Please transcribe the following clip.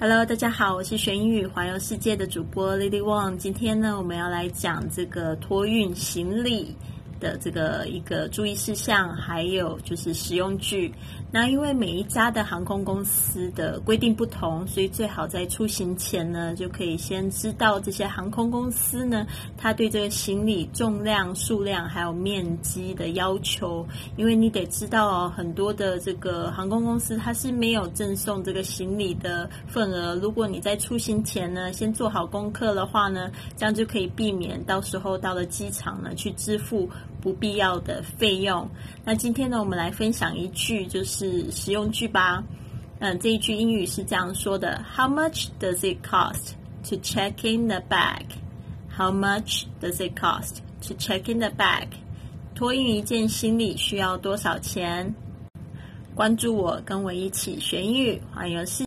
Hello，大家好，我是玄宇环游世界的主播 Lily Wang。今天呢，我们要来讲这个托运行李。的这个一个注意事项，还有就是使用句。那因为每一家的航空公司的规定不同，所以最好在出行前呢，就可以先知道这些航空公司呢，它对这个行李重量、数量还有面积的要求。因为你得知道哦，很多的这个航空公司它是没有赠送这个行李的份额。如果你在出行前呢，先做好功课的话呢，这样就可以避免到时候到了机场呢去支付。不必要的费用。那今天呢，我们来分享一句就是实用句吧。嗯，这一句英语是这样说的：How much does it cost to check in the bag? How much does it cost to check in the bag? 托运一件行李需要多少钱？关注我，跟我一起学英语，环游世